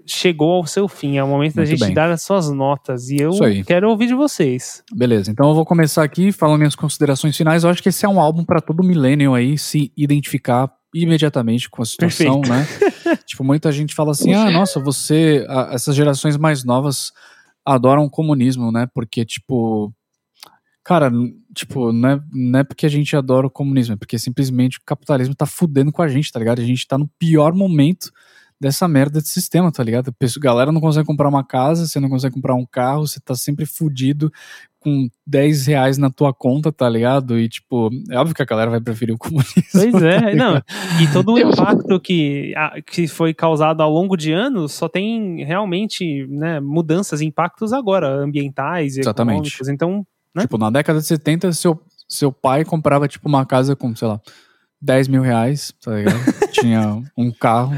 chegou ao seu fim. É o momento da Muito gente bem. dar as suas notas. E eu quero ouvir de vocês. Beleza, então eu vou começar aqui falando minhas considerações finais. Eu acho que esse é um álbum para todo millennial aí se identificar imediatamente com a situação, né? tipo, muita gente fala assim: ah, nossa, você. a- essas gerações mais novas adoram o comunismo, né? Porque, tipo. Cara, tipo, não é, não é porque a gente adora o comunismo, é porque simplesmente o capitalismo tá fudendo com a gente, tá ligado? A gente tá no pior momento dessa merda de sistema, tá ligado? A galera não consegue comprar uma casa, você não consegue comprar um carro, você tá sempre fudido com 10 reais na tua conta, tá ligado? E, tipo, é óbvio que a galera vai preferir o comunismo. Pois tá é, não. ligado? E todo o impacto que, a- que foi causado ao longo de anos só tem realmente né, mudanças, impactos agora, ambientais e Exatamente. econômicos. Então, né? Tipo, na década de 70, seu, seu pai comprava, tipo, uma casa com, sei lá, 10 mil reais, tá ligado? Tinha um carro.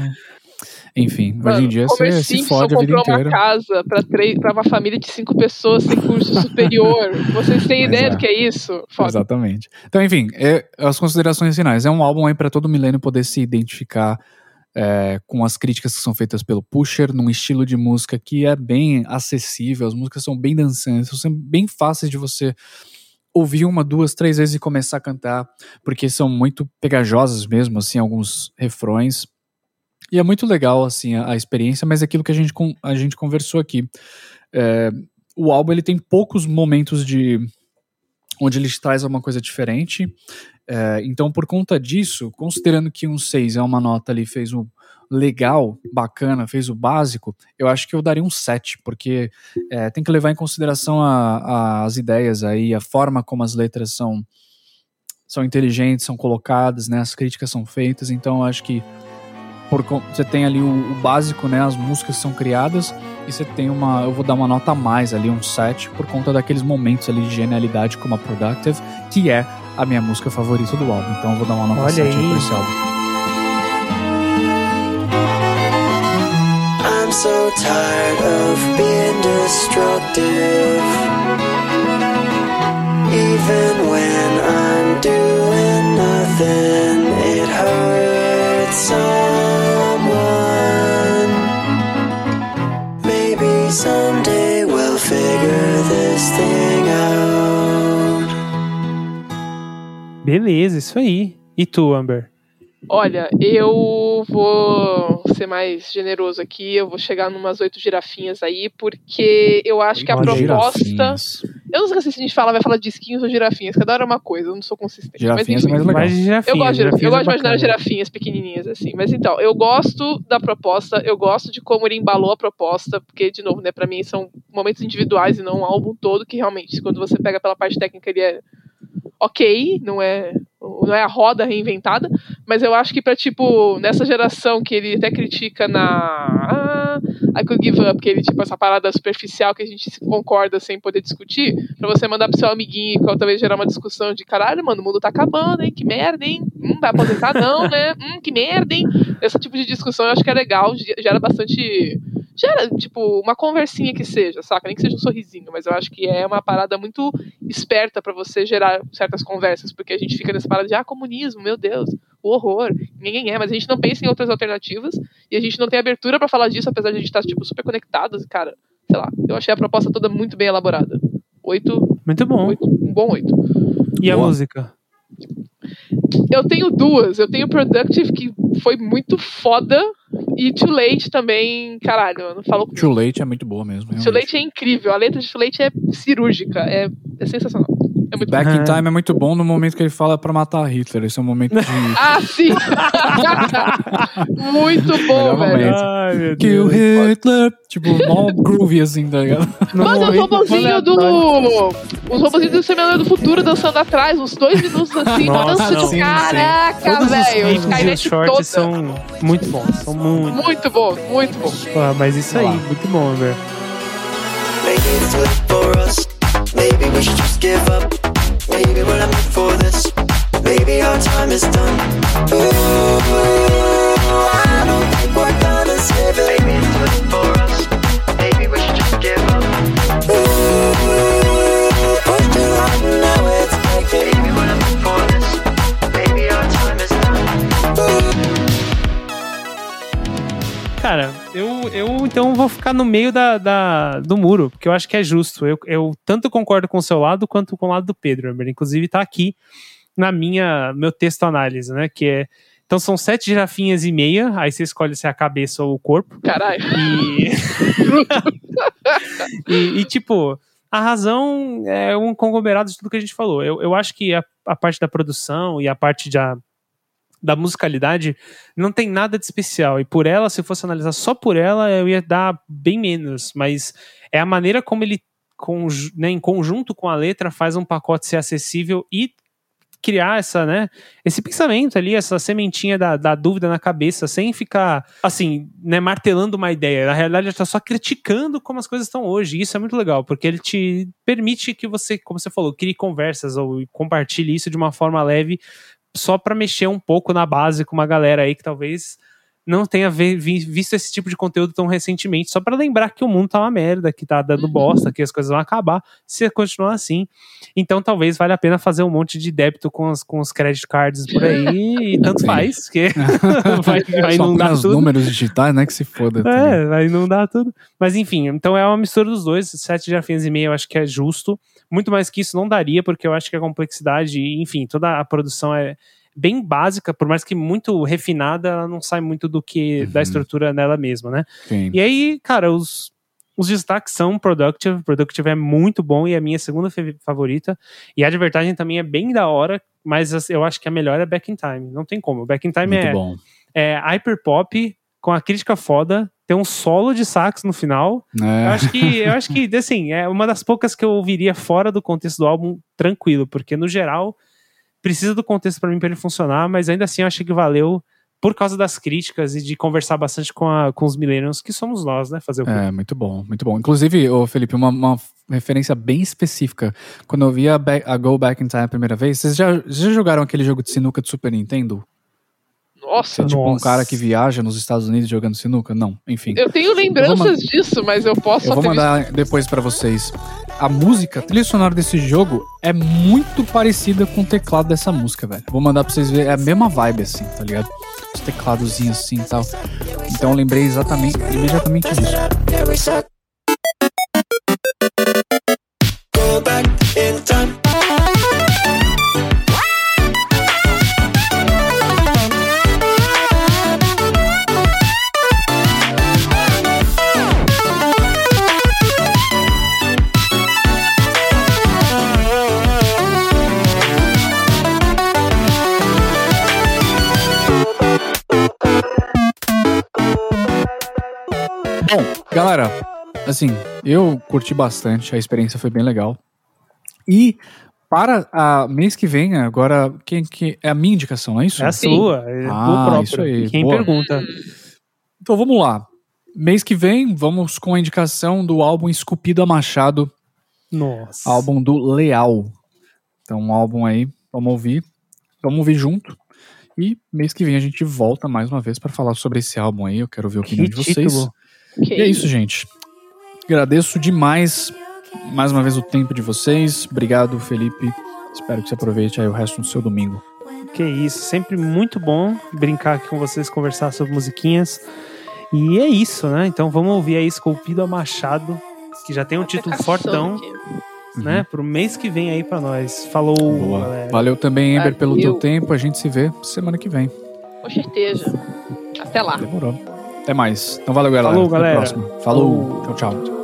Enfim, hoje em dia você se fode a vida inteira. uma casa pra, pra uma família de cinco pessoas sem curso superior. Vocês têm Mas ideia é. do que é isso? Foda. Exatamente. Então, enfim, é- as considerações finais. É um álbum aí pra todo milênio poder se identificar é, com as críticas que são feitas pelo Pusher, num estilo de música que é bem acessível, as músicas são bem dançantes, são bem fáceis de você ouvir uma, duas, três vezes e começar a cantar, porque são muito pegajosas mesmo, assim, alguns refrões. E é muito legal, assim, a, a experiência, mas é aquilo que a gente, a gente conversou aqui. É, o álbum, ele tem poucos momentos de... onde ele traz alguma coisa diferente. É, então, por conta disso, considerando que um 6 é uma nota ali, fez um legal, bacana, fez o básico, eu acho que eu daria um 7, porque é, tem que levar em consideração a- a- as ideias aí, a forma como as letras são, são inteligentes, são colocadas, né, as críticas são feitas, então eu acho que por você tem ali o, o básico, né, as músicas são criadas, e você tem uma, eu vou dar uma nota a mais ali, um 7, por conta daqueles momentos ali de genialidade como a Productive, que é a minha música favorita do álbum, então eu vou dar uma nota Olha 7 aí por esse álbum. I'm so tired of being destructive. Even when I'm doing nothing, it hurts Beleza, isso aí. E tu, Amber? Olha, eu vou ser mais generoso aqui, eu vou chegar numas oito girafinhas aí, porque eu acho que a proposta. Girafinhas. Eu não sei se a gente fala, vai falar de esquinhos ou girafinhas, cada hora é uma coisa, eu não sou consistente. Girafinhas é mas, enfim. mais legal. Mais de girafinha. Eu gosto, de, eu girafinhas gosto é de imaginar girafinhas pequenininhas, assim. Mas então, eu gosto da proposta, eu gosto de como ele embalou a proposta, porque, de novo, né, pra mim são momentos individuais e não um álbum todo, que realmente, quando você pega pela parte técnica, ele é ok, não é, não é a roda reinventada, mas eu acho que pra, tipo, nessa geração que ele até critica na ah, I Could Give Up, que ele, tipo, essa parada superficial que a gente concorda sem poder discutir, pra você mandar pro seu amiguinho e talvez gerar uma discussão de caralho, mano, o mundo tá acabando, hein, que merda, hein, hum, vai aposentar não, né, hum, que merda, hein, esse tipo de discussão eu acho que é legal, ge- gera bastante, gera, tipo, uma conversinha que seja, saca, nem que seja um sorrisinho, mas eu acho que é uma parada muito esperta pra você gerar certas conversas, porque a gente fica nessa parada de, ah, comunismo, meu Deus, o horror, ninguém é, mas a gente não pensa em outras alternativas, e a gente não tem abertura pra falar disso, apesar de a gente estar, tipo, super conectados, e, cara, sei lá, eu achei a proposta toda muito bem elaborada. Oito, Muito bom. oito um bom oito. E a Boa. música? Eu tenho duas. Eu tenho Productive, que foi muito foda. E Too Late também, caralho, não falou comigo. Too Late é muito boa mesmo. Too realmente. Late é incrível. A letra de Too Late é cirúrgica. É, é sensacional. É muito Back Ah. in Time é muito bom no momento que ele fala pra matar Hitler. Esse é um momento de. Ah, sim! muito bom, Melhor velho. Ai, meu Kill Deus. Hitler. Tipo, mó groovy assim, tá ligado? No Mano, os momento robozinhos do. Os robozinhos do Semelhante do Futuro dançando atrás, uns dois minutos assim, Nossa, dançando. não. Sim, sim. Caraca, Todos os velho. clipes e os Skynet shorts toda. são muito bons. São muito. Muito bom, muito bom. Pô, mas isso aí, muito bom, for us. Maybe we should just give up. Maybe we're not meant for this. Maybe our time is done. Ooh, I don't think we're gonna save it. Maybe it's good for us. Maybe we should just give up. Ooh, push too hard, now it's breaking. Maybe we're not meant for this. Maybe our time is done. Cara, eu, eu então vou ficar no meio da, da- do muro, porque eu acho que é justo. Eu, eu tanto concordo com o seu lado quanto com o lado do Pedro, Amber. Inclusive tá aqui na minha meu texto análise, né? Que é. Então são sete girafinhas e meia, aí você escolhe se é a cabeça ou o corpo. Caralho. E, e, e, tipo, a razão é um conglomerado de tudo que a gente falou. Eu, eu acho que a, a parte da produção e a parte da, da musicalidade não tem nada de especial. E por ela, se fosse analisar só por ela, eu ia dar bem menos. Mas é a maneira como ele, conju- né, em conjunto com a letra, faz um pacote ser acessível e criar essa, né, esse pensamento ali, essa sementinha da, da dúvida na cabeça, sem ficar, assim, né, martelando uma ideia. Na realidade, ele está só criticando como as coisas estão hoje. E isso é muito legal, porque ele te permite que você, como você falou, crie conversas ou compartilhe isso de uma forma leve, só para mexer um pouco na base com uma galera aí que talvez não tenha ve- vi- visto esse tipo de conteúdo tão recentemente, só para lembrar que o mundo tá uma merda, que tá dando bosta, que as coisas vão acabar se continuar assim. Então talvez valha a pena fazer um monte de débito com os, com os credit cards por aí, e tanto Sim. faz, que vai, vai inundar os tudo. números digitais, né? Que se foda. É, vai inundar tudo. Mas enfim, então é uma mistura dos dois. Sete girafinhas e meia eu acho que é justo. Muito mais que isso não daria, porque eu acho que a complexidade, enfim, toda a produção é bem básica, por mais que muito refinada, ela não sai muito do que da Uhum. estrutura nela mesma, né? Sim. E aí, cara, os, os destaques são Productive. Productive é muito bom e é a minha segunda favorita. E a Advertising também é bem da hora, mas as- eu acho que a melhor é Back in Time. Não tem como. Back in Time Muito é, bom. é hyperpop com a crítica foda, tem um solo de sax no final. Eu É, acho que, eu acho que, assim, é uma das poucas que eu ouviria fora do contexto do álbum tranquilo, porque no geral precisa do contexto pra mim pra ele funcionar, mas ainda assim eu achei que valeu por causa das críticas e de conversar bastante com, a- com os millennials, que somos nós, né? Fazer o é, muito bom, muito bom. Inclusive, ô Felipe, uma, uma referência bem específica. Quando eu vi a, a Go Back in Time a primeira vez, vocês já, já jogaram aquele jogo de sinuca do Super Nintendo? Nossa, Você é tipo um Nossa. cara que viaja nos Estados Unidos jogando sinuca? Não, enfim. eu tenho lembranças disso, mas eu posso Eu vou mandar depois pra vocês. A música, a trilha sonora desse jogo é muito parecida com o teclado dessa música, velho. Vou mandar pra vocês verem. É a mesma vibe, assim, tá ligado? Os tecladozinhos assim e tal. Então eu lembrei exatamente, imediatamente disso. Galera, assim, eu curti bastante, a experiência foi bem legal. E para a mês que vem, agora, quem que é a minha indicação, não é isso? É a Sim. sua, é Ah, próprio. isso aí, Quem boa. pergunta? Então vamos lá. Mês que vem, vamos com a indicação do álbum Esculpido a Machado, Nossa. álbum do Leal. Então, um álbum aí, vamos ouvir. Vamos ouvir junto. E mês que vem a gente volta mais uma vez para falar sobre esse álbum aí. Eu quero ver a opinião Que de vocês. título. Que E é isso, gente. Agradeço demais mais uma vez o tempo de vocês. Obrigado, Felipe. Espero que você aproveite aí o resto do seu domingo. Que isso, sempre muito bom brincar aqui com vocês, conversar sobre musiquinhas. E é isso, né? Então vamos ouvir aí Esculpido a Machado, que já tem um título fortão, aqui. né? Pro mês que vem aí pra nós. Falou, Boa. galera. Valeu também, Ember, pelo teu tempo. A gente se vê semana que vem. Com certeza. Até lá. Demorou. Até mais. Então valeu, galera. Falou, Até a galera. próxima. Falou. Falou. Tchau, tchau.